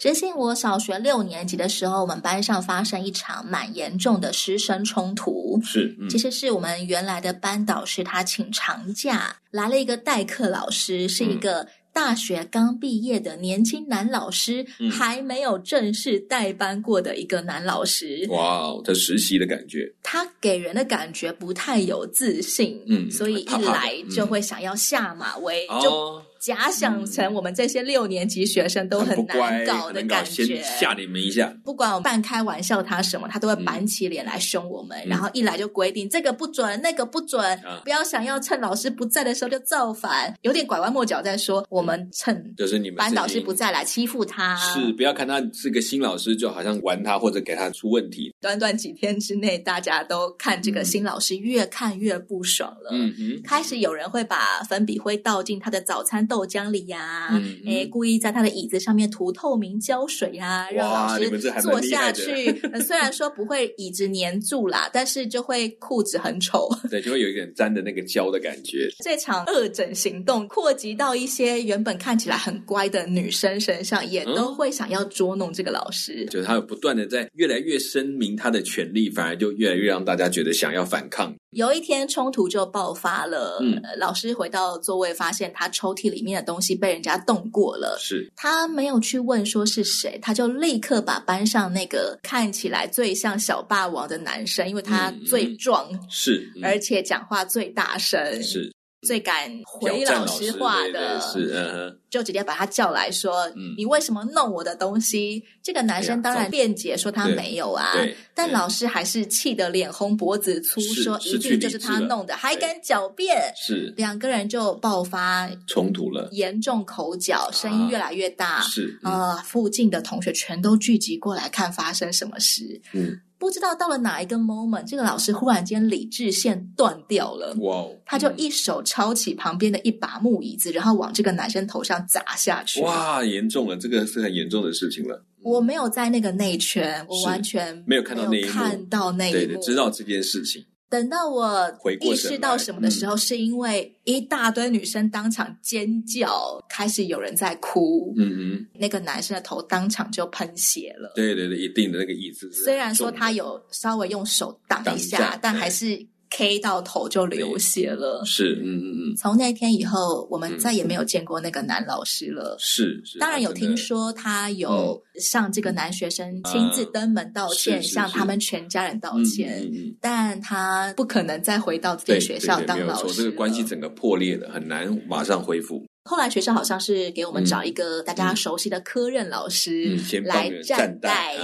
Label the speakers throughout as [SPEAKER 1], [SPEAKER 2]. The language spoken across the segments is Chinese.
[SPEAKER 1] 知心，我小学六年级的时候，我们班上发生一场蛮严重的师生冲突。
[SPEAKER 2] 是，嗯、
[SPEAKER 1] 其实是我们原来的班导师他请长假，来了一个代课老师，是一个、嗯。大学刚毕业的年轻男老师，嗯、还没有正式代班过的一个男老师。
[SPEAKER 2] 哇，他实习的感觉，
[SPEAKER 1] 他给人的感觉不太有自信，嗯，所以一来就会想要下马威，嗯、就。假想成我们这些六年级学生都很难搞的感觉，
[SPEAKER 2] 先吓你们一下。
[SPEAKER 1] 不管我半开玩笑他什么，他都会板起脸来凶我们。嗯、然后一来就规定这个不准，那个不准，嗯、不要想要趁老师不在的时候就造反，有点拐弯抹角在说我们趁就是你们班导师不在来欺负他。
[SPEAKER 2] 是，不要看他是个新老师，就好像玩他或者给他出问题。
[SPEAKER 1] 短短几天之内，大家都看这个新老师越看越不爽了。嗯嗯，开始有人会把粉笔灰倒进他的早餐豆浆里呀。嗯，哎，故意在他的椅子上面涂透明胶水呀，让老师坐下去。虽然说不会椅子粘住啦，但是就会裤子很丑。
[SPEAKER 2] 对，就会有一点粘的那个胶的感觉。
[SPEAKER 1] 这场恶整行动扩及到一些原本看起来很乖的女生身上，也都会想要捉弄这个老师。
[SPEAKER 2] 就是他有不断的在越来越声明他的权利，反而就越来越让大家觉得想要反抗。
[SPEAKER 1] 有一天冲突就爆发了，嗯，老师回到座位，发现他抽屉里面的东西被人家动过了。
[SPEAKER 2] 是，
[SPEAKER 1] 他没有去问说是谁，他就立刻把班上那个看起来最像小霸王的男生，因为他最壮，
[SPEAKER 2] 嗯、是，
[SPEAKER 1] 而且讲话最大声，
[SPEAKER 2] 是。
[SPEAKER 1] 最敢回老师话的，
[SPEAKER 2] 是，嗯，
[SPEAKER 1] 就直接把他叫来说：“嗯，你为什么弄我的东西？”这个男生当然辩解说他没有啊，但老师还是气得脸红脖子粗，说一定就是他弄的，还敢狡辩，
[SPEAKER 2] 是，
[SPEAKER 1] 两个人就爆发
[SPEAKER 2] 冲突了，
[SPEAKER 1] 严重口角，声音越来越大，是啊，附近的同学全都聚集过来看发生什么事，嗯。不知道到了哪一个 moment，这个老师忽然间理智线断掉了。哇！Wow, 他就一手抄起旁边的一把木椅子，然后往这个男生头上砸下去。
[SPEAKER 2] 哇，严重了，这个是很严重的事情了。
[SPEAKER 1] 我没有在那个内圈，我完全
[SPEAKER 2] 没有看到那一幕，
[SPEAKER 1] 看到那一幕，
[SPEAKER 2] 对对，知道这件事情。
[SPEAKER 1] 等到我意识到什么的时候，是因为一大堆女生当场尖叫，开始有人在哭。嗯嗯，那个男生的头当场就喷血了。
[SPEAKER 2] 对对对，一定的那个意思。
[SPEAKER 1] 虽然说他有稍微用手挡一下，但还是。K 到头就流血了，
[SPEAKER 2] 是，嗯嗯嗯。
[SPEAKER 1] 从那天以后，我们再也没有见过那个男老师了。
[SPEAKER 2] 是，是。
[SPEAKER 1] 当然有听说他有向这个男学生亲自登门道歉，向他们全家人道歉，但他不可能再回到自己学校当老师。
[SPEAKER 2] 这个关系整个破裂了，很难马上恢复。
[SPEAKER 1] 后来学校好像是给我们找一个大家熟悉的科任老师来站代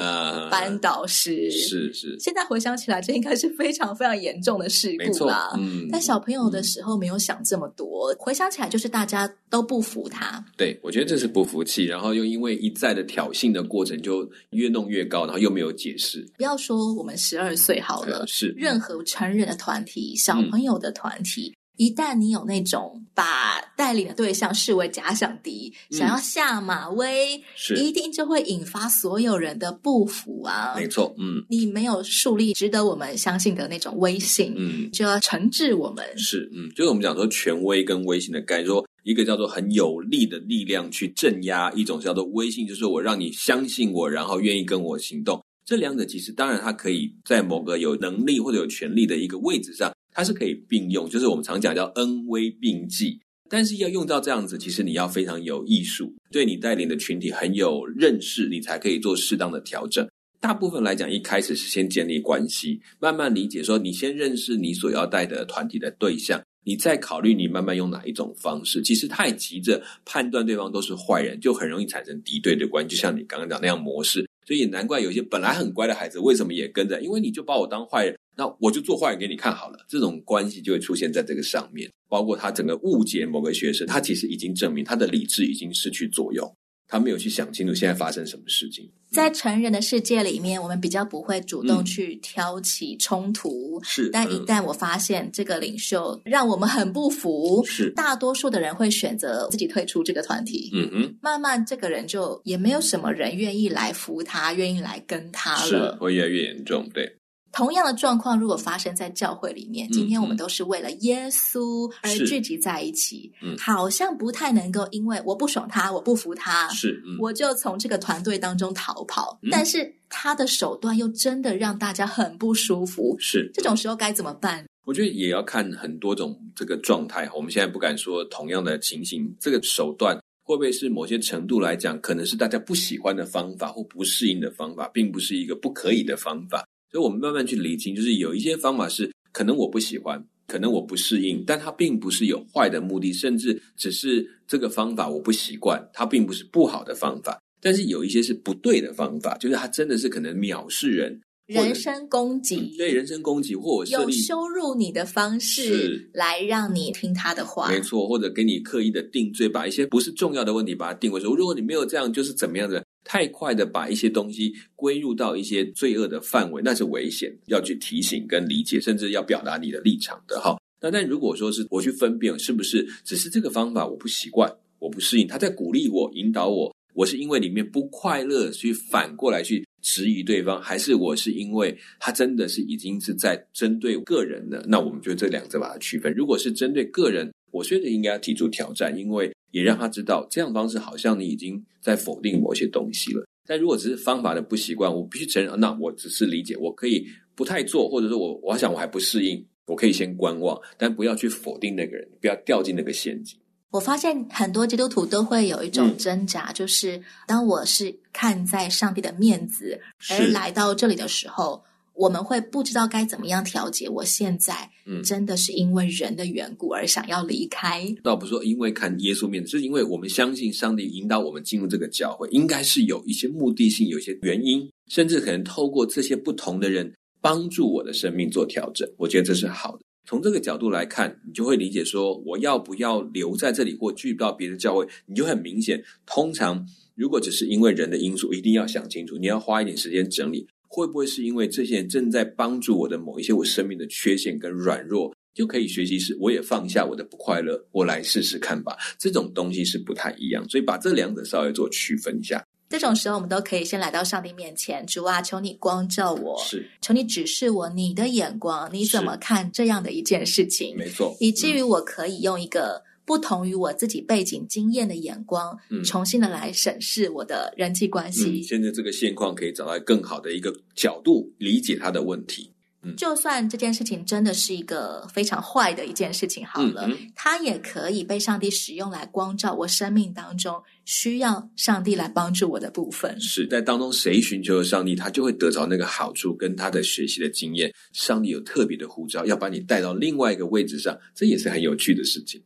[SPEAKER 1] 班导师，是是。现在回想起来，这应该是非常非常严重的事故啦。嗯，但小朋友的时候没有想这么多，回想起来就是大家都不服他。
[SPEAKER 2] 对，我觉得这是不服气，然后又因为一再的挑衅的过程，就越弄越高，然后又没有解释。
[SPEAKER 1] 不要说我们十二岁好了，是任何成人的团体，小朋友的团体。一旦你有那种把带领的对象视为假想敌，嗯、想要下马威，是一定就会引发所有人的不服啊！
[SPEAKER 2] 没错，嗯，
[SPEAKER 1] 你没有树立值得我们相信的那种威信，嗯，就要惩治我们。
[SPEAKER 2] 是，嗯，就是我们讲说权威跟威信的概念，说一个叫做很有力的力量去镇压，一种叫做威信，就是我让你相信我，然后愿意跟我行动。这两者其实当然它可以在某个有能力或者有权力的一个位置上。它是可以并用，就是我们常讲叫恩威并济。但是要用到这样子，其实你要非常有艺术，对你带领的群体很有认识，你才可以做适当的调整。大部分来讲，一开始是先建立关系，慢慢理解，说你先认识你所要带的团体的对象，你再考虑你慢慢用哪一种方式。其实太急着判断对方都是坏人，就很容易产生敌对的关系，就像你刚刚讲那样模式。所以也难怪有些本来很乖的孩子，为什么也跟着？因为你就把我当坏人，那我就做坏人给你看好了。这种关系就会出现在这个上面，包括他整个误解某个学生，他其实已经证明他的理智已经失去作用。他没有去想清楚现在发生什么事情。
[SPEAKER 1] 在成人的世界里面，我们比较不会主动去挑起冲突。
[SPEAKER 2] 是，
[SPEAKER 1] 但一旦我发现这个领袖让我们很不服，
[SPEAKER 2] 是，
[SPEAKER 1] 大多数的人会选择自己退出这个团体。
[SPEAKER 2] 嗯哼，
[SPEAKER 1] 慢慢这个人就也没有什么人愿意来服他，愿意来跟他了，
[SPEAKER 2] 是，会越来越严重。对。
[SPEAKER 1] 同样的状况，如果发生在教会里面，今天我们都是为了耶稣而聚集在一起，
[SPEAKER 2] 嗯，
[SPEAKER 1] 好像不太能够，因为我不爽他，我不服他，
[SPEAKER 2] 是，嗯，
[SPEAKER 1] 我就从这个团队当中逃跑。嗯，但是他的手段又真的让大家很不舒服，
[SPEAKER 2] 是，
[SPEAKER 1] 这种时候该怎么办？
[SPEAKER 2] 我觉得也要看很多种这个状态。我们现在不敢说同样的情形，这个手段会不会是某些程度来讲，可能是大家不喜欢的方法或不适应的方法，并不是一个不可以的方法。所以我们慢慢去理清，就是有一些方法是可能我不喜欢，可能我不适应，但它并不是有坏的目的，甚至只是这个方法我不习惯，它并不是不好的方法。但是有一些是不对的方法，就是它真的是可能藐视人，
[SPEAKER 1] 人身攻击，
[SPEAKER 2] 对人身攻击，或者
[SPEAKER 1] 用羞辱你的方式来让你听他的话，
[SPEAKER 2] 没错，或者给你刻意的定罪，把一些不是重要的问题把它定为说，如果你没有这样，就是怎么样的。太快的把一些东西归入到一些罪恶的范围，那是危险，要去提醒跟理解，甚至要表达你的立场的哈。那但如果说是我去分辨，是不是只是这个方法我不习惯，我不适应，他在鼓励我、引导我，我是因为里面不快乐，去反过来去质疑对方，还是我是因为他真的是已经是在针对个人的？那我们就这两者把它区分。如果是针对个人，我觉得应该要提出挑战，因为。也让他知道，这样方式好像你已经在否定某些东西了。但如果只是方法的不习惯，我必须承认，那我只是理解，我可以不太做，或者说我我想我还不适应，我可以先观望，但不要去否定那个人，不要掉进那个陷阱。
[SPEAKER 1] 我发现很多基督徒都会有一种挣扎，嗯、就是当我是看在上帝的面子而来到这里的时候。我们会不知道该怎么样调节。我现在，嗯，真的是因为人的缘故而想要离开。
[SPEAKER 2] 倒不是说因为看耶稣面子，是因为我们相信上帝引导我们进入这个教会，应该是有一些目的性，有一些原因，甚至可能透过这些不同的人帮助我的生命做调整。我觉得这是好的。从这个角度来看，你就会理解说，我要不要留在这里或去到别的教会，你就很明显。通常如果只是因为人的因素，一定要想清楚，你要花一点时间整理。会不会是因为这些人正在帮助我的某一些我生命的缺陷跟软弱，就可以学习是我也放下我的不快乐，我来试试看吧。这种东西是不太一样，所以把这两者稍微做区分一下。
[SPEAKER 1] 这种时候，我们都可以先来到上帝面前，主啊，求你光照我，
[SPEAKER 2] 是，
[SPEAKER 1] 求你指示我你的眼光，你怎么看这样的一件事情？
[SPEAKER 2] 没错，
[SPEAKER 1] 以至于我可以用一个。不同于我自己背景经验的眼光，嗯，重新的来审视我的人际关系。
[SPEAKER 2] 嗯，现在这个现况可以找到更好的一个角度理解他的问题。嗯，
[SPEAKER 1] 就算这件事情真的是一个非常坏的一件事情，好了，嗯，它也可以被上帝使用来光照我生命当中需要上帝来帮助我的部分。
[SPEAKER 2] 是在当中谁寻求了上帝，他就会得着那个好处跟他的学习的经验。上帝有特别的呼召，要把你带到另外一个位置上，这也是很有趣的事情。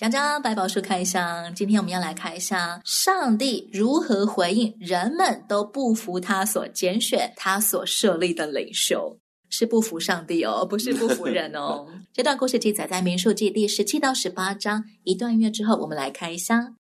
[SPEAKER 1] 讲讲百宝书开箱，今天我们要来开箱上帝如何回应人们都不服他所拣选、他所设立的领袖，是不服上帝哦，不是不服人哦。这段故事记载在民数记第十七到十八章。一段月之后，我们来开箱。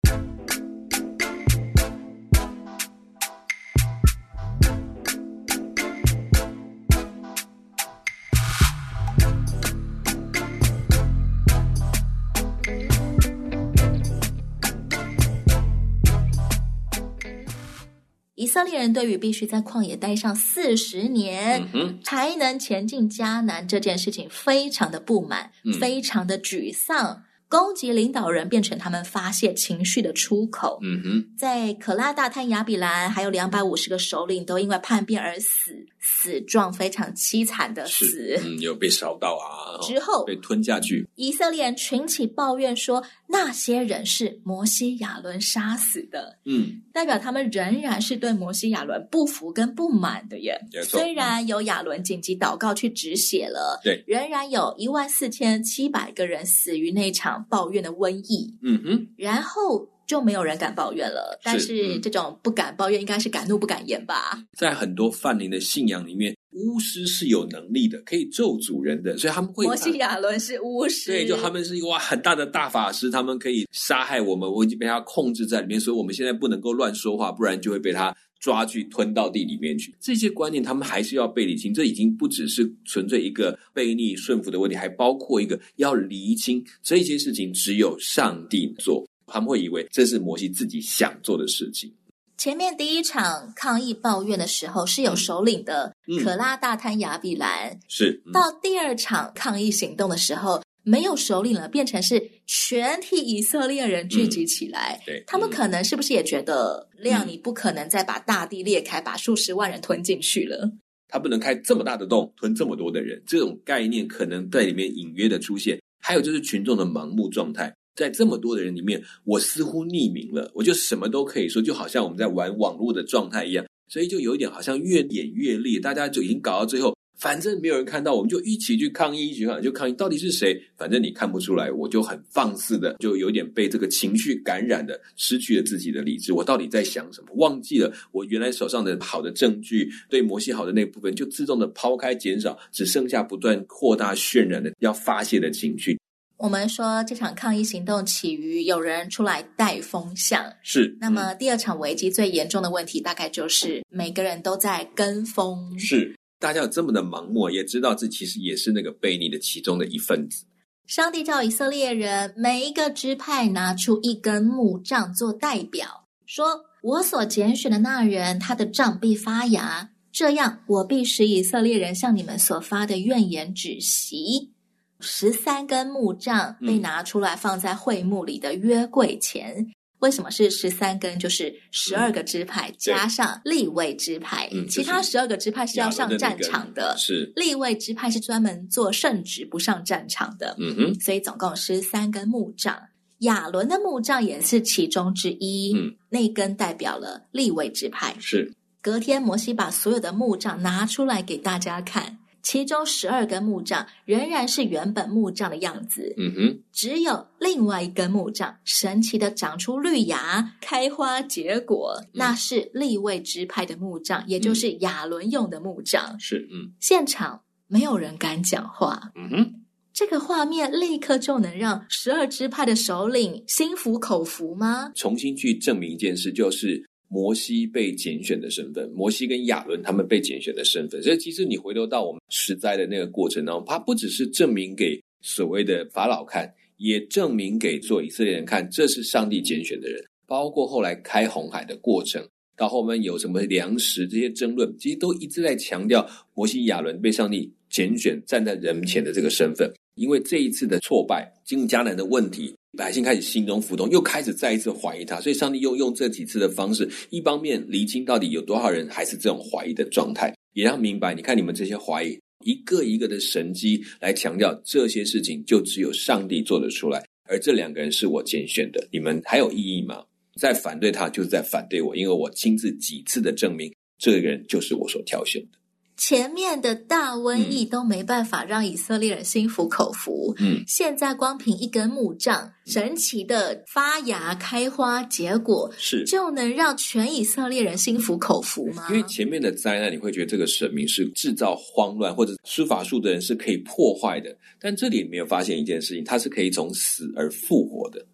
[SPEAKER 1] 色列人对于必须在旷野待上四十年，嗯，才能前进迦南这件事情，非常的不满，嗯，非常的沮丧。攻击领导人变成他们发泄情绪的出口。
[SPEAKER 2] 嗯哼，
[SPEAKER 1] 在可拉大探亚比兰，还有两百五十个首领都因为叛变而死。死状非常凄惨的死，
[SPEAKER 2] 嗯，有被烧到啊，
[SPEAKER 1] 之后
[SPEAKER 2] 被吞下去。
[SPEAKER 1] 以色列人群起抱怨说，那些人是摩西亚伦杀死的，
[SPEAKER 2] 嗯，
[SPEAKER 1] 代表他们仍然是对摩西亚伦不服跟不满的耶。虽然有亚伦紧急祷告去止血了，
[SPEAKER 2] 对，
[SPEAKER 1] 仍然有一万四千七百个人死于那场抱怨的瘟疫。
[SPEAKER 2] 嗯哼，
[SPEAKER 1] 然后。就没有人敢抱怨了，但是这种不敢抱怨，应该是敢怒不敢言吧？
[SPEAKER 2] 在很多泛灵的信仰里面，巫师是有能力的，可以咒主人的，所以他们会。
[SPEAKER 1] 摩西亚伦是巫师，
[SPEAKER 2] 对，就他们是一个哇很大的大法师，他们可以杀害我们，我已经被他控制在里面，所以我们现在不能够乱说话，不然就会被他抓去吞到地里面去。这些观念他们还是要被理清，这已经不只是纯粹一个悖逆顺服的问题，还包括一个要厘清这些事情只有上帝做，他们会以为这是摩西自己想做的事情。
[SPEAKER 1] 前面第一场抗议抱怨的时候是有首领的，可拉大滩亚比兰、嗯、
[SPEAKER 2] 是、
[SPEAKER 1] 嗯、到第二场抗议行动的时候没有首领了，变成是全体以色列人聚集起来。
[SPEAKER 2] 嗯、对，
[SPEAKER 1] 他们可能是不是也觉得，量你不可能再把大地裂开，把数十万人吞进去了？
[SPEAKER 2] 他不能开这么大的洞，吞这么多的人，这种概念可能在里面隐约的出现。还有就是群众的盲目状态。在这么多的人里面，我似乎匿名了，我就什么都可以说，就好像我们在玩网络的状态一样，所以就有一点好像越演越烈，大家就已经搞到最后，反正没有人看到，我们就一起去抗议，一起抗议，就抗议到底是谁？反正你看不出来，我就很放肆的，就有点被这个情绪感染的，失去了自己的理智，我到底在想什么？忘记了我原来手上的好的证据，对摩西好的那部分，就自动的抛开减少，只剩下不断扩大渲染的要发泄的情绪。
[SPEAKER 1] 我们说这场抗议行动起于有人出来带风向，
[SPEAKER 2] 是。
[SPEAKER 1] 那么第二场危机最严重的问题，大概就是每个人都在跟风，
[SPEAKER 2] 是。大家有这么的盲目，也知道这其实也是那个悖逆的其中的一份子。
[SPEAKER 1] 上帝叫以色列人每一个支派拿出一根木杖做代表，说：“我所拣选的那人，他的杖必发芽，这样我必使以色列人向你们所发的怨言止息。”十三根木杖被拿出来放在会幕里的约柜前。嗯、为什么是十三根？就是十二个支派、嗯、加上立位支派，嗯、其他十二个支派是要上战场的。
[SPEAKER 2] 的是
[SPEAKER 1] 立位支派是专门做圣职不上战场的。嗯哼，所以总共十三根木杖。亚伦的木杖也是其中之一。嗯，那根代表了立位支派。
[SPEAKER 2] 是
[SPEAKER 1] 隔天，摩西把所有的木杖拿出来给大家看。其中十二根木杖仍然是原本木杖的样子，嗯哼，只有另外一根木杖神奇的长出绿芽、开花结果，嗯、那是立位支派的木杖，也就是亚伦用的木杖。
[SPEAKER 2] 是，嗯，
[SPEAKER 1] 现场没有人敢讲话，
[SPEAKER 2] 嗯哼，
[SPEAKER 1] 这个画面立刻就能让十二支派的首领心服口服吗？
[SPEAKER 2] 重新去证明一件事，就是。摩西被拣选的身份，摩西跟亚伦他们被拣选的身份，所以其实你回头到我们实在的那个过程当中，他不只是证明给所谓的法老看，也证明给做以色列人看，这是上帝拣选的人。包括后来开红海的过程，到后面有什么粮食这些争论，其实都一直在强调摩西、亚伦被上帝拣选站在人前的这个身份。因为这一次的挫败，进入迦南的问题。百姓开始心中浮动，又开始再一次怀疑他，所以上帝又用这几次的方式，一方面厘清到底有多少人还是这种怀疑的状态，也让明白，你看你们这些怀疑，一个一个的神迹来强调这些事情，就只有上帝做得出来，而这两个人是我拣选的，你们还有异议吗？在反对他，就是在反对我，因为我亲自几次的证明，这个人就是我所挑选的。
[SPEAKER 1] 前面的大瘟疫都没办法让以色列人心服口服，嗯，现在光凭一根木杖，神奇的发芽、开花、结果，
[SPEAKER 2] 是
[SPEAKER 1] 就能让全以色列人心服口服吗？
[SPEAKER 2] 因为前面的灾难，你会觉得这个神明是制造慌乱，或者施法术的人是可以破坏的，但这里没有发现一件事情，他是可以从死而复活的。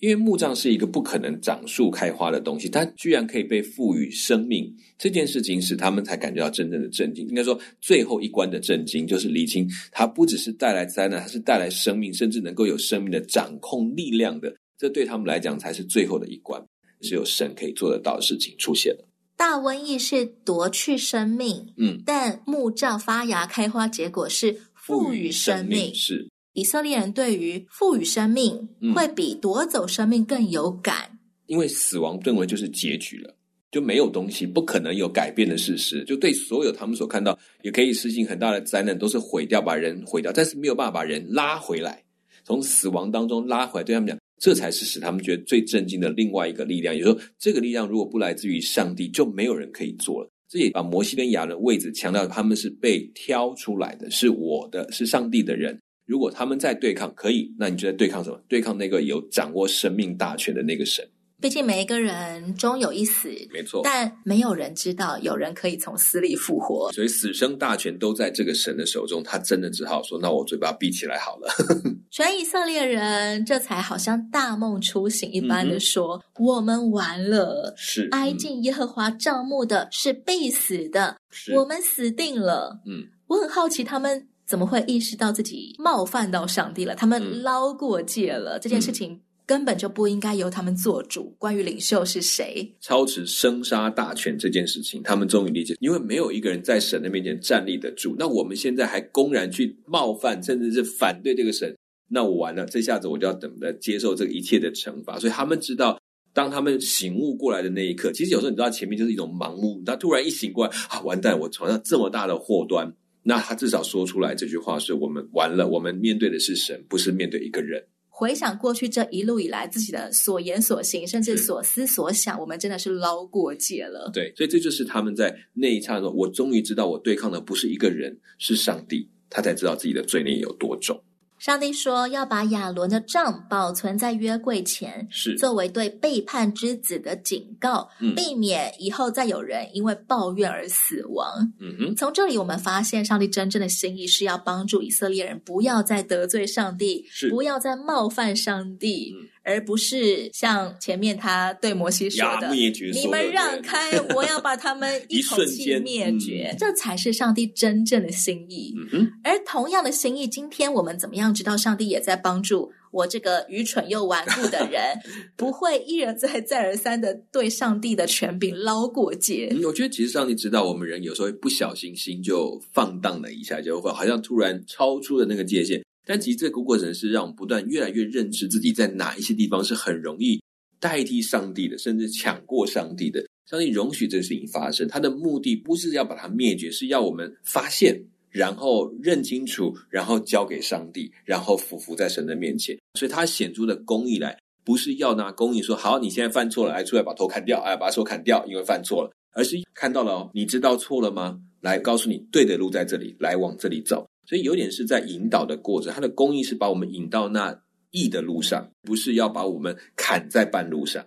[SPEAKER 2] 因为木杖是一个不可能长树开花的东西，它居然可以被赋予生命，这件事情使他们才感觉到真正的震惊。应该说，最后一关的震惊就是厘清，它不只是带来灾难，它是带来生命，甚至能够有生命的掌控力量的。这对他们来讲才是最后的一关，只有神可以做得到的事情出现了。
[SPEAKER 1] 大瘟疫是夺去生命，嗯，但木杖发芽开花，结果是赋予生命，
[SPEAKER 2] 生命是。
[SPEAKER 1] 以色列人对于赋予生命会比夺走生命更有感，嗯，
[SPEAKER 2] 因为死亡认为就是结局了，就没有东西不可能有改变的事实。就对所有他们所看到，也可以实行很大的灾难，都是毁掉，把人毁掉，但是没有办法把人拉回来，从死亡当中拉回来。对他们讲，这才是使他们觉得最震惊的另外一个力量。也就是说，这个力量如果不来自于上帝，就没有人可以做了。这也把摩西跟亚伦位置强调，他们是被挑出来的，是我的，是上帝的人。如果他们在对抗，可以，那你就在对抗什么？对抗那个有掌握生命大权的那个神。
[SPEAKER 1] 毕竟每一个人终有一死，
[SPEAKER 2] 没错，
[SPEAKER 1] 但没有人知道有人可以从死里复活，
[SPEAKER 2] 所以死生大权都在这个神的手中。他真的只好说：“那我嘴巴闭起来好了。”
[SPEAKER 1] 全以色列人这才好像大梦初醒一般的说：“嗯、我们完了，
[SPEAKER 2] 是
[SPEAKER 1] 挨近耶和华帐幕的是必死的，我们死定了。”
[SPEAKER 2] 嗯，
[SPEAKER 1] 我很好奇他们怎么会意识到自己冒犯到上帝了？他们捞过界了，嗯、这件事情。根本就不应该由他们做主。关于领袖是谁，
[SPEAKER 2] 操持生杀大权这件事情，他们终于理解，因为没有一个人在神的面前站立得住。那我们现在还公然去冒犯，甚至是反对这个神，那我完了，这下子我就要等着接受这一切的惩罚。所以他们知道，当他们醒悟过来的那一刻，其实有时候你知道，前面就是一种盲目。他突然一醒过来，啊，完蛋，我闯上这么大的祸端。那他至少说出来这句话是：我们完了，我们面对的是神，不是面对一个人。
[SPEAKER 1] 回想过去这一路以来自己的所言所行，甚至所思所想，我们真的是捞过界了。
[SPEAKER 2] 对，所以这就是他们在那一刹那，我终于知道我对抗的不是一个人，是上帝，他才知道自己的罪孽有多重。
[SPEAKER 1] 上帝说要把亚伦的杖保存在约柜前，
[SPEAKER 2] 是
[SPEAKER 1] 作为对背叛之子的警告，
[SPEAKER 2] 嗯，
[SPEAKER 1] 避免以后再有人因为抱怨而死亡。
[SPEAKER 2] 嗯哼，
[SPEAKER 1] 从这里我们发现，上帝真正的心意是要帮助以色列人不要再得罪上帝，
[SPEAKER 2] 是
[SPEAKER 1] 不要再冒犯上帝。
[SPEAKER 2] 嗯
[SPEAKER 1] 而不是像前面他对摩西说的：“你们让开，我要把他们一口气灭绝。”这才是上帝真正的心意。
[SPEAKER 2] 嗯。
[SPEAKER 1] 而同样的心意，今天我们怎么样知道上帝也在帮助我这个愚蠢又顽固的人，不会一而再、再而三的对上帝的权柄捞过界？
[SPEAKER 2] 嗯，我觉得其实上帝知道我们人有时候会不小心心就放荡了一下，就会好像突然超出了那个界限。但其实这个过程是让我们不断越来越认识自己在哪一些地方是很容易代替上帝的，甚至抢过上帝的。上帝容许这个事情发生，他的目的不是要把它灭绝，是要我们发现，然后认清楚，然后交给上帝，然后俯伏在神的面前。所以他显出的公义来，不是要拿公义说好，你现在犯错了，来出来把头砍掉，哎，把手砍掉，因为犯错了，而是看到了哦，你知道错了吗？来告诉你对的路在这里，来往这里走。所以有点是在引导的过程，它的公义是把我们引到那义的路上，不是要把我们砍在半路上。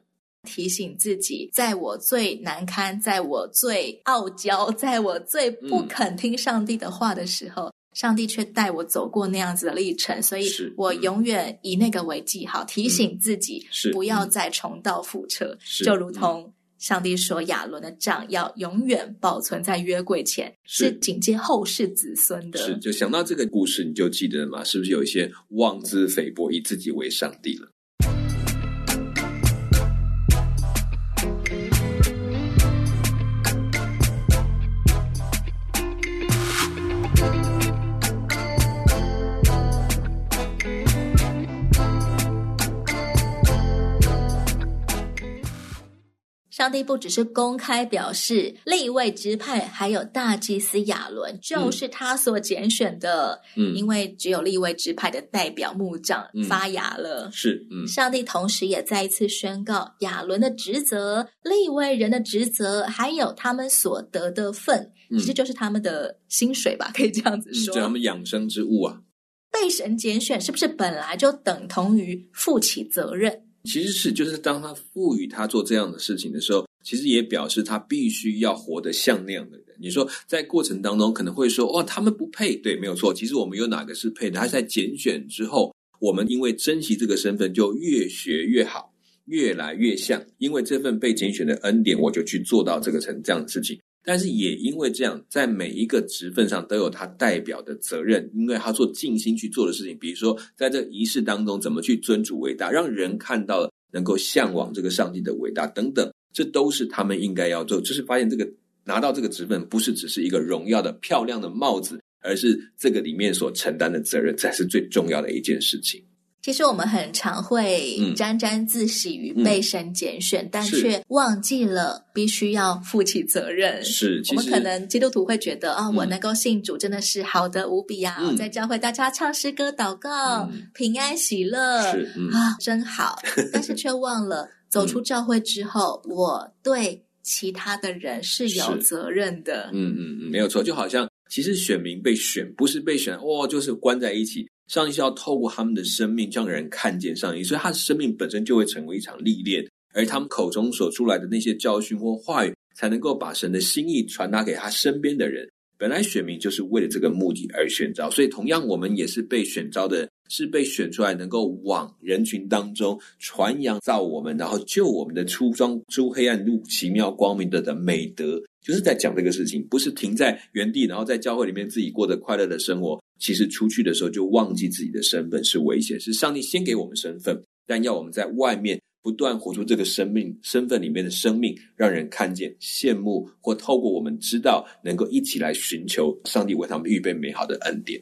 [SPEAKER 1] 提醒自己，在我最难堪，在我最傲娇，在我最不肯听上帝的话的时候，嗯、上帝却带我走过那样子的历程，所以我永远以那个为记号，提醒自己不要再重蹈覆辙，就如同。上帝说：“亚伦的杖要永远保存在约柜前，是，是警戒后世子孙的。”
[SPEAKER 2] 是，就想到这个故事，你就记得了吗？是不是有一些妄自菲薄，以自己为上帝了？
[SPEAKER 1] 上帝不只是公开表示，立位支派还有大祭司亚伦就是他所拣选的，
[SPEAKER 2] 嗯，
[SPEAKER 1] 因为只有立位支派的代表牧长发芽了，
[SPEAKER 2] 嗯、是，嗯，
[SPEAKER 1] 上帝同时也再一次宣告亚伦的职责、立位人的职责，还有他们所得的份，其实就是他们的薪水吧，可以这样子说，
[SPEAKER 2] 是他们养生之物啊。
[SPEAKER 1] 被神拣选是不是本来就等同于负起责任？
[SPEAKER 2] 其实是，就是当他赋予他做这样的事情的时候，其实也表示他必须要活得像那样的人。你说在过程当中可能会说，哦，他们不配，对，没有错。其实我们有哪个是配的？他在拣选之后，我们因为珍惜这个身份，就越学越好，越来越像。因为这份被拣选的恩典，我就去做到这个成这样的事情。但是也因为这样，在每一个职分上都有他代表的责任，因为他做尽心去做的事情，比如说在这仪式当中怎么去尊主伟大，让人看到了能够向往这个上帝的伟大等等，这都是他们应该要做。就是发现这个拿到这个职分，不是只是一个荣耀的漂亮的帽子，而是这个里面所承担的责任才是最重要的一件事情。
[SPEAKER 1] 其实我们很常会沾沾自喜于被神拣选，嗯嗯、但却忘记了必须要负起责任。
[SPEAKER 2] 是，
[SPEAKER 1] 我们可能基督徒会觉得啊、哦，我能够信主真的是好的无比啊！嗯、在教会大家唱诗歌、祷告、嗯、平安喜乐，
[SPEAKER 2] 是嗯、
[SPEAKER 1] 啊，真好。但是却忘了走出教会之后，嗯、我对其他的人是有责任的。
[SPEAKER 2] 嗯嗯嗯，没有错。就好像其实选民被选，不是被选哦，就是关在一起。上帝是要透过他们的生命，让人看见上帝，所以他的生命本身就会成为一场历练，而他们口中所出来的那些教训或话语，才能够把神的心意传达给他身边的人。本来选民就是为了这个目的而选召，所以同样我们也是被选召的，是被选出来能够往人群当中传扬造我们，然后救我们的出装出黑暗入奇妙光明的的美德，就是在讲这个事情，不是停在原地，然后在教会里面自己过着快乐的生活。其实出去的时候就忘记自己的身份是危险，是上帝先给我们身份，但要我们在外面。不断活出这个生命身份里面的生命，让人看见、羡慕，或透过我们知道，能够一起来寻求上帝为他们预备美好的恩典。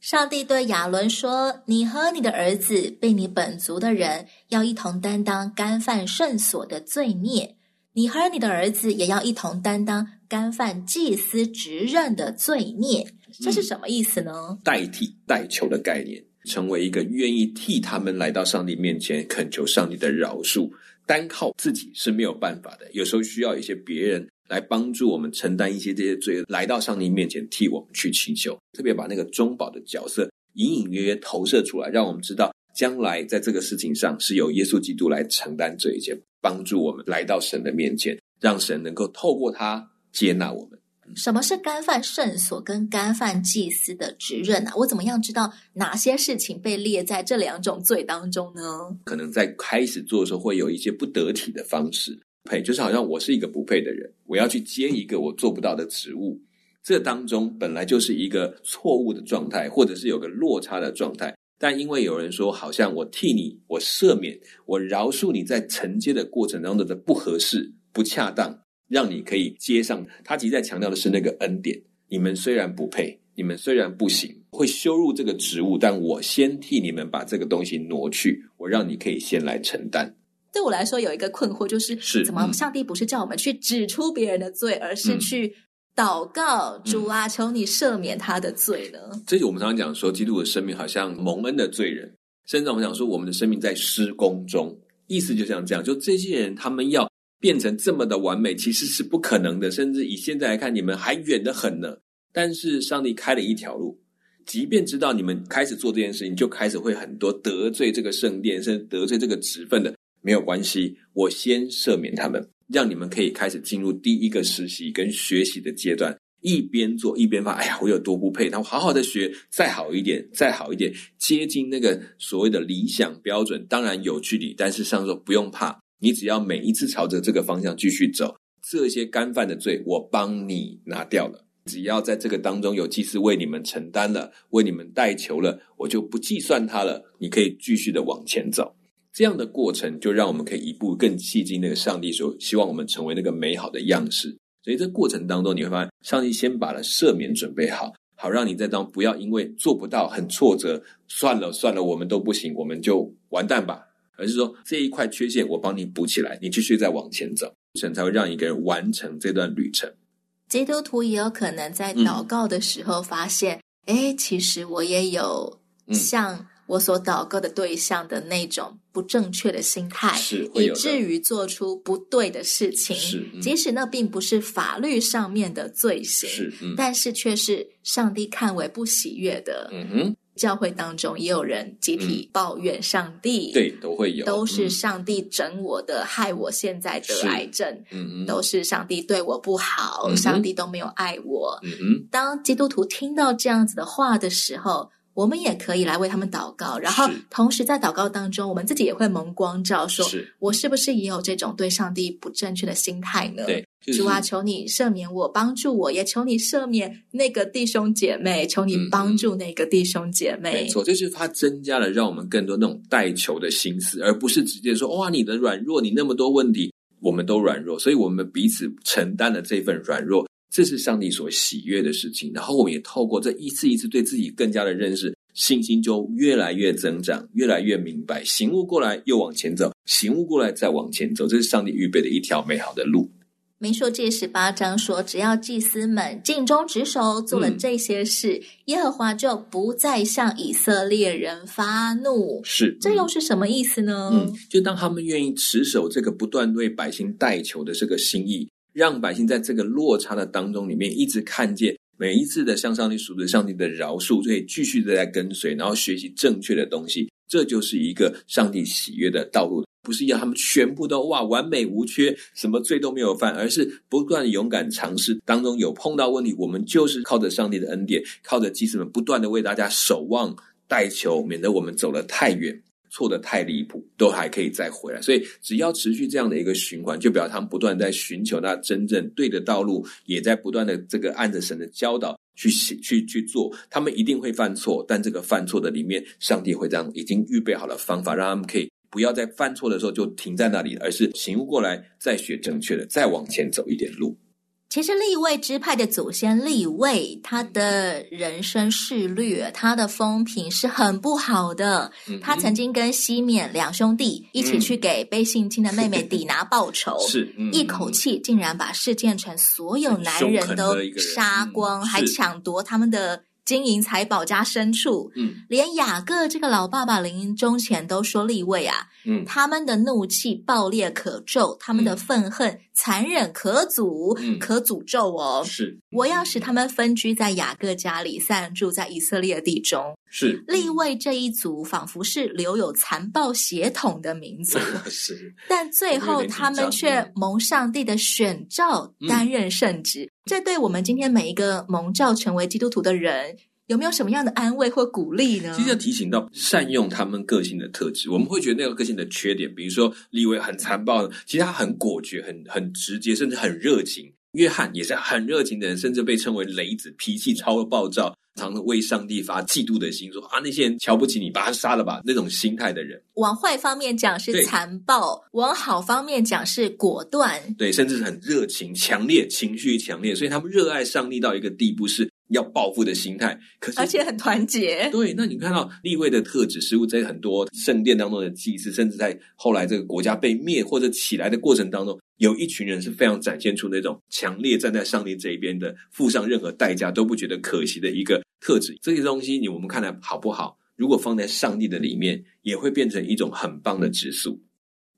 [SPEAKER 1] 上帝对亚伦说：“你和你的儿子，被你本族的人，要一同担当干犯圣所的罪孽；你和你的儿子也要一同担当干犯祭司职任的罪孽。”这是什么意思呢？
[SPEAKER 2] 代替、代求的概念。成为一个愿意替他们来到上帝面前恳求上帝的饶恕，单靠自己是没有办法的。有时候需要一些别人来帮助我们承担一些这些罪，来到上帝面前替我们去祈求。特别把那个中保的角色隐隐约约投射出来，让我们知道将来在这个事情上是由耶稣基督来承担这一切，帮助我们来到神的面前，让神能够透过他接纳我们。
[SPEAKER 1] 什么是干犯圣所跟干犯祭司的职任呢？我怎么样知道哪些事情被列在这两种罪当中呢？
[SPEAKER 2] 可能在开始做的时候会有一些不得体的方式，配就是好像我是一个不配的人，我要去接一个我做不到的职务，这当中本来就是一个错误的状态，或者是有个落差的状态，但因为有人说好像我替你，我赦免，我饶恕你在承接的过程当中的不合适、不恰当。让你可以接上，他其实在强调的是那个恩典。你们虽然不配，你们虽然不行，会羞辱这个职务，但我先替你们把这个东西挪去，我让你可以先来承担。
[SPEAKER 1] 对我来说，有一个困惑就是：是怎么上帝不是叫我们去指出别人的罪，嗯、而是去祷告主啊，求你赦免他的罪呢？
[SPEAKER 2] 这就我们常常讲说，基督的生命好像蒙恩的罪人，甚至我们讲说，我们的生命在施工中，意思就像这样，就这些人他们要。变成这么的完美，其实是不可能的。甚至以现在来看，你们还远得很呢。但是上帝开了一条路，即便知道你们开始做这件事情，就开始会很多得罪这个圣殿，甚至得罪这个职分的，没有关系。我先赦免他们，让你们可以开始进入第一个实习跟学习的阶段。一边做一边发，哎呀，我有多不配！然后好好的学，再好一点，再好一点，接近那个所谓的理想标准。当然有距离，但是上帝说不用怕。你只要每一次朝着这个方向继续走，这些干犯的罪我帮你拿掉了。只要在这个当中有祭司为你们承担了，为你们代求了，我就不计算他了。你可以继续的往前走。这样的过程就让我们可以一步更接近那个上帝所希望我们成为那个美好的样式。所以这过程当中你会发现，上帝先把了赦免准备好，好让你在当不要因为做不到很挫折，算了算了，我们都不行，我们就完蛋吧。而是说，这一块缺陷我帮你补起来，你继续再往前走，神才会让一个人完成这段旅程。
[SPEAKER 1] 基督徒也有可能在祷告的时候发现，哎、嗯，其实我也有像我所祷告的对象的那种不正确的心态，
[SPEAKER 2] 是
[SPEAKER 1] 以至于做出不对的事情。
[SPEAKER 2] 是，
[SPEAKER 1] 嗯、即使那并不是法律上面的罪行，
[SPEAKER 2] 是，嗯、
[SPEAKER 1] 但是却是上帝看为不喜悦的。
[SPEAKER 2] 嗯哼。
[SPEAKER 1] 教会当中也有人集体抱怨上帝，
[SPEAKER 2] 嗯、对，都会有，
[SPEAKER 1] 都是上帝整我的，嗯、害我现在得癌症，嗯嗯，都是上帝对我不好，嗯、上帝都没有爱我。
[SPEAKER 2] 嗯嗯，
[SPEAKER 1] 当基督徒听到这样子的话的时候，我们也可以来为他们祷告，然后同时在祷告当中，我们自己也会蒙光照说，说我是不是也有这种对上帝不正确的心态呢？
[SPEAKER 2] 对。
[SPEAKER 1] 主啊，求你赦免我，帮助我，也求你赦免那个弟兄姐妹，求你帮助那个弟兄姐妹。
[SPEAKER 2] 嗯、没错，就是他增加了让我们更多那种代求的心思，而不是直接说哇，你的软弱，你那么多问题，我们都软弱，所以我们彼此承担了这份软弱，这是上帝所喜悦的事情。然后我们也透过这一次一次对自己更加的认识，信心就越来越增长，越来越明白，醒悟过来又往前走，醒悟过来再往前走，这是上帝预备的一条美好的路。
[SPEAKER 1] 民数记十八章说，只要祭司们尽忠职守，做了这些事，嗯、耶和华就不再向以色列人发怒。
[SPEAKER 2] 是，
[SPEAKER 1] 这又是什么意思呢？
[SPEAKER 2] 嗯，就当他们愿意持守这个不断为百姓代求的这个心意，让百姓在这个落差的当中里面，一直看见每一次的向上帝赎罪，上帝的饶恕，可以继续的在跟随，然后学习正确的东西，这就是一个上帝喜悦的道路。不是要他们全部都哇完美无缺，什么罪都没有犯，而是不断勇敢尝试，当中有碰到问题，我们就是靠着上帝的恩典，靠着祭司们不断的为大家守望代求，免得我们走得太远。错的太离谱，都还可以再回来。所以只要持续这样的一个循环，就表示他们不断在寻求那真正对的道路，也在不断的这个按着神的教导去去去做。他们一定会犯错，但这个犯错的里面，上帝会这样已经预备好了方法，让他们可以不要在犯错的时候就停在那里，而是醒悟过来，再学正确的，再往前走一点路。
[SPEAKER 1] 其实立位支派的祖先立位，他的人生事略，他的风评是很不好的。嗯、他曾经跟西缅两兄弟一起去给被性侵的妹妹底拿报仇，
[SPEAKER 2] 是、嗯、
[SPEAKER 1] 一口气竟然把示剑城所有男人都杀光，还抢夺他们的。金银财宝加牲畜，嗯，连雅各这个老爸爸临终前都说立位啊，嗯，他们的怒气暴烈可咒，他们的愤恨残忍可诅，嗯，可诅咒哦。
[SPEAKER 2] 是，
[SPEAKER 1] 我要使他们分居在雅各家里，散住在以色列地中。
[SPEAKER 2] 是，
[SPEAKER 1] 立位这一族仿佛是留有残暴血统的民族，
[SPEAKER 2] 是，
[SPEAKER 1] 但最后他们却蒙上帝的选召，担任圣职。这对我们今天每一个蒙召成为基督徒的人，有没有什么样的安慰或鼓励呢？
[SPEAKER 2] 其实要提醒到善用他们个性的特质，我们会觉得那个个性的缺点，比如说李维很残暴，其实他很果决、很很直接，甚至很热情。约翰也是很热情的人，甚至被称为雷子，脾气超暴躁，常常为上帝发嫉妒的心，说啊那些人瞧不起你，把他杀了吧，那种心态的人。
[SPEAKER 1] 往坏方面讲是残暴，往好方面讲是果断，
[SPEAKER 2] 对，甚至是很热情、强烈，情绪强烈，所以他们热爱上帝到一个地步是。要报复的心态，可是
[SPEAKER 1] 而且很团结。
[SPEAKER 2] 对，那你看到利未的特质，似乎在很多圣殿当中的祭祀，甚至在后来这个国家被灭或者起来的过程当中，有一群人是非常展现出那种强烈站在上帝这一边的，付上任何代价都不觉得可惜的一个特质。这些东西，你我们看来好不好？如果放在上帝的里面，也会变成一种很棒的质素。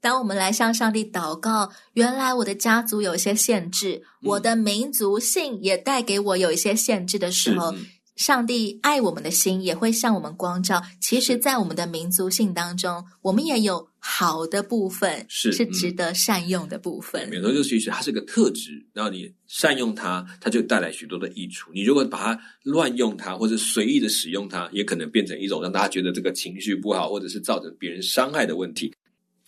[SPEAKER 1] 当我们来向上帝祷告，原来我的家族有一些限制，嗯、我的民族性也带给我有一些限制的时候，嗯、上帝爱我们的心也会向我们光照。其实，在我们的民族性当中，我们也有好的部分，是是值得善用的部分。
[SPEAKER 2] 没错，就其实它是个特质，然后你善用它，它就带来许多的益处。你如果把它乱用它，或者随意的使用它，也可能变成一种让大家觉得这个情绪不好，或者是造成别人伤害的问题。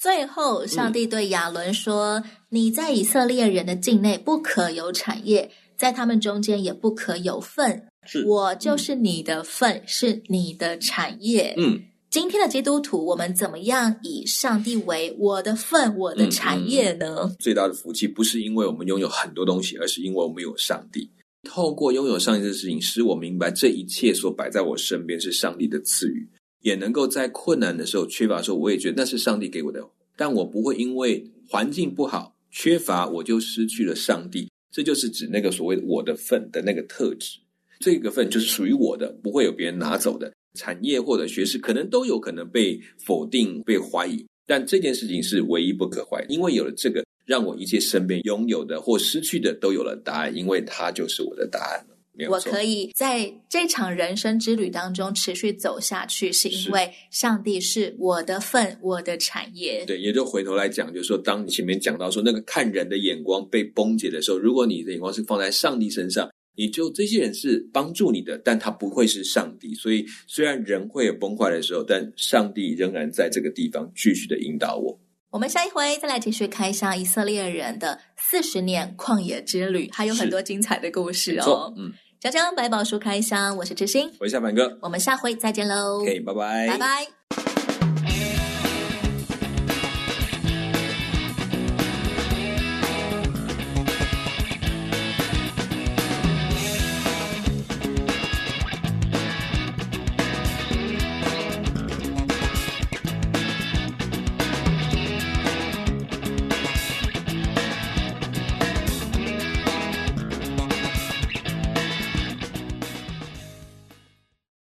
[SPEAKER 1] 最后，上帝对亚伦说：“嗯、你在以色列人的境内不可有产业，在他们中间也不可有份。我就是你的份，嗯、是你的产业。”嗯，今天的基督徒，我们怎么样以上帝为我的份、我的产业呢？
[SPEAKER 2] 嗯嗯、最大的福气不是因为我们拥有很多东西，而是因为我们有上帝。透过拥有上帝的事情，使我明白这一切所摆在我身边是上帝的赐予。也能够在困难的时候、缺乏的时候，我也觉得那是上帝给我的，但我不会因为环境不好、缺乏，我就失去了上帝。这就是指那个所谓我的份的那个特质，这个份就是属于我的，不会有别人拿走的。产业或者学识可能都有可能被否定、被怀疑，但这件事情是唯一不可怀疑，因为有了这个，让我一切身边拥有的或失去的都有了答案，因为它就是我的答案。
[SPEAKER 1] 我可以在这场人生之旅当中持续走下去，是因为上帝是我的份，我的产业。
[SPEAKER 2] 对，也就回头来讲，就是说，当你前面讲到说那个看人的眼光被崩解的时候，如果你的眼光是放在上帝身上，你就这些人是帮助你的，但他不会是上帝。所以，虽然人会有崩坏的时候，但上帝仍然在这个地方继续的引导我。
[SPEAKER 1] 我们下一回再来继续开箱以色列人的四十年旷野之旅，还有很多精彩的故事哦。嗯。江江百宝书开箱，我是知心，
[SPEAKER 2] 我是夏凡哥，
[SPEAKER 1] 我们下回再见喽。
[SPEAKER 2] OK，拜拜，
[SPEAKER 1] 拜拜。